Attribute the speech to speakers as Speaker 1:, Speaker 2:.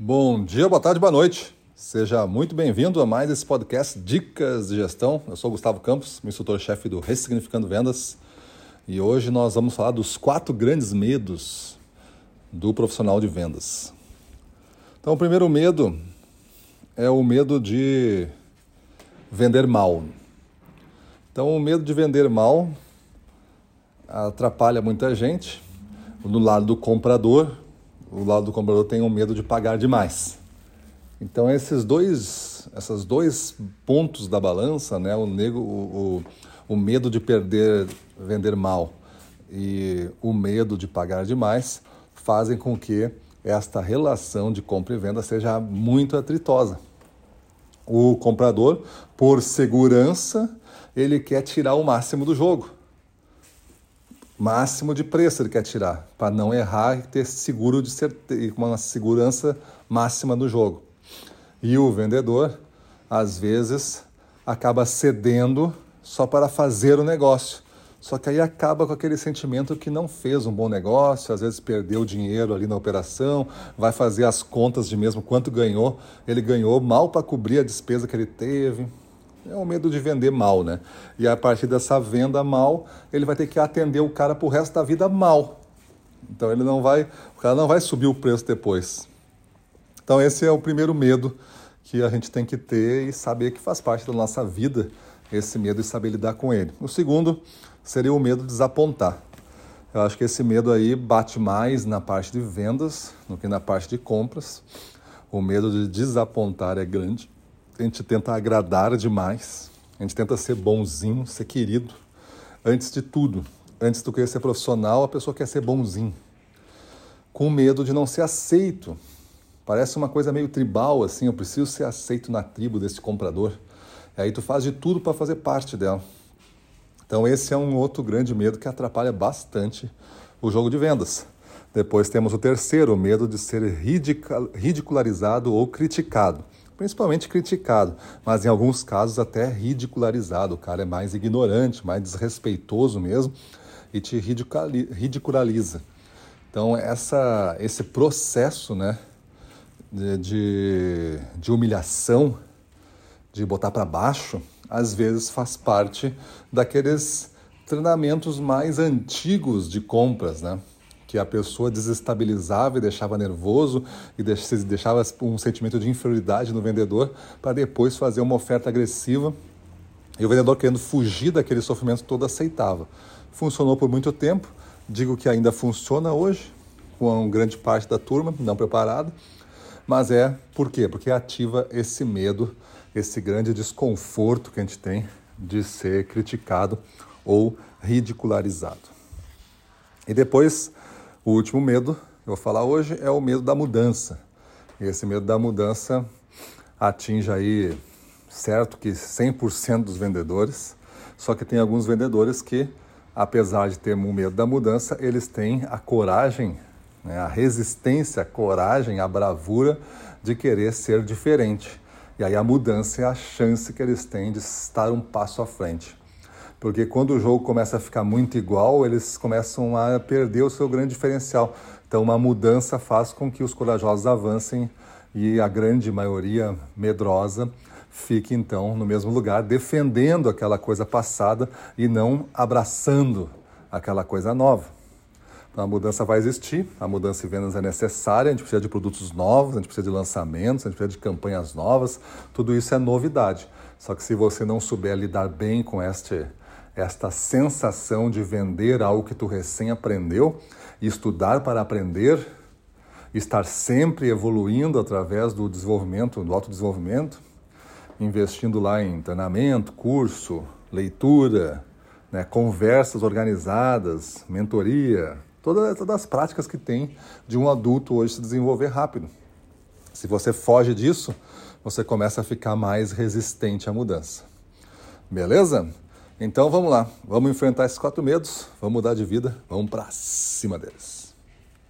Speaker 1: Bom dia, boa tarde, boa noite. Seja muito bem-vindo a mais esse podcast Dicas de Gestão. Eu sou Gustavo Campos, instrutor-chefe do Ressignificando Vendas. E hoje nós vamos falar dos quatro grandes medos do profissional de vendas. Então, o primeiro medo é o medo de vender mal. Então, o medo de vender mal atrapalha muita gente. No lado do comprador, o lado do comprador tem o medo de pagar demais. Então esses dois, esses dois pontos da balança, né, o, nego, o, o, o medo de perder, vender mal e o medo de pagar demais, fazem com que esta relação de compra e venda seja muito atritosa. O comprador, por segurança, ele quer tirar o máximo do jogo máximo de preço ele quer tirar, para não errar e ter seguro de certeza, uma segurança máxima no jogo. E o vendedor, às vezes, acaba cedendo só para fazer o negócio. Só que aí acaba com aquele sentimento que não fez um bom negócio, às vezes perdeu dinheiro ali na operação, vai fazer as contas de mesmo quanto ganhou. Ele ganhou mal para cobrir a despesa que ele teve. É o medo de vender mal, né? E a partir dessa venda mal, ele vai ter que atender o cara pro resto da vida mal. Então ele não vai, o cara não vai subir o preço depois. Então esse é o primeiro medo que a gente tem que ter e saber que faz parte da nossa vida esse medo e saber lidar com ele. O segundo seria o medo de desapontar. Eu acho que esse medo aí bate mais na parte de vendas do que na parte de compras. O medo de desapontar é grande a gente tenta agradar demais, a gente tenta ser bonzinho, ser querido. Antes de tudo, antes do que ser profissional, a pessoa quer ser bonzinho. Com medo de não ser aceito. Parece uma coisa meio tribal, assim, eu preciso ser aceito na tribo desse comprador. E aí tu faz de tudo para fazer parte dela. Então esse é um outro grande medo que atrapalha bastante o jogo de vendas. Depois temos o terceiro, o medo de ser ridicularizado ou criticado principalmente criticado, mas em alguns casos até ridicularizado. O cara é mais ignorante, mais desrespeitoso mesmo e te ridiculariza. Então, essa, esse processo né, de, de, de humilhação, de botar para baixo, às vezes faz parte daqueles treinamentos mais antigos de compras, né? Que a pessoa desestabilizava e deixava nervoso e deixava um sentimento de inferioridade no vendedor para depois fazer uma oferta agressiva e o vendedor querendo fugir daquele sofrimento todo aceitava. Funcionou por muito tempo, digo que ainda funciona hoje, com grande parte da turma não preparada, mas é por quê? Porque ativa esse medo, esse grande desconforto que a gente tem de ser criticado ou ridicularizado. E depois o último medo que eu vou falar hoje é o medo da mudança. E esse medo da mudança atinge aí, certo que 100% dos vendedores, só que tem alguns vendedores que, apesar de ter o medo da mudança, eles têm a coragem, né, a resistência, a coragem, a bravura de querer ser diferente. E aí a mudança é a chance que eles têm de estar um passo à frente porque quando o jogo começa a ficar muito igual, eles começam a perder o seu grande diferencial. Então, uma mudança faz com que os corajosos avancem e a grande maioria medrosa fique então no mesmo lugar, defendendo aquela coisa passada e não abraçando aquela coisa nova. Então, a mudança vai existir, a mudança em vendas é necessária, a gente precisa de produtos novos, a gente precisa de lançamentos, a gente precisa de campanhas novas, tudo isso é novidade. Só que se você não souber lidar bem com este esta sensação de vender algo que tu recém aprendeu, estudar para aprender, estar sempre evoluindo através do desenvolvimento, do autodesenvolvimento, investindo lá em treinamento, curso, leitura, né, conversas organizadas, mentoria, todas, todas as práticas que tem de um adulto hoje se desenvolver rápido. Se você foge disso, você começa a ficar mais resistente à mudança. Beleza? Então vamos lá, vamos enfrentar esses quatro medos, vamos mudar de vida, vamos para cima deles.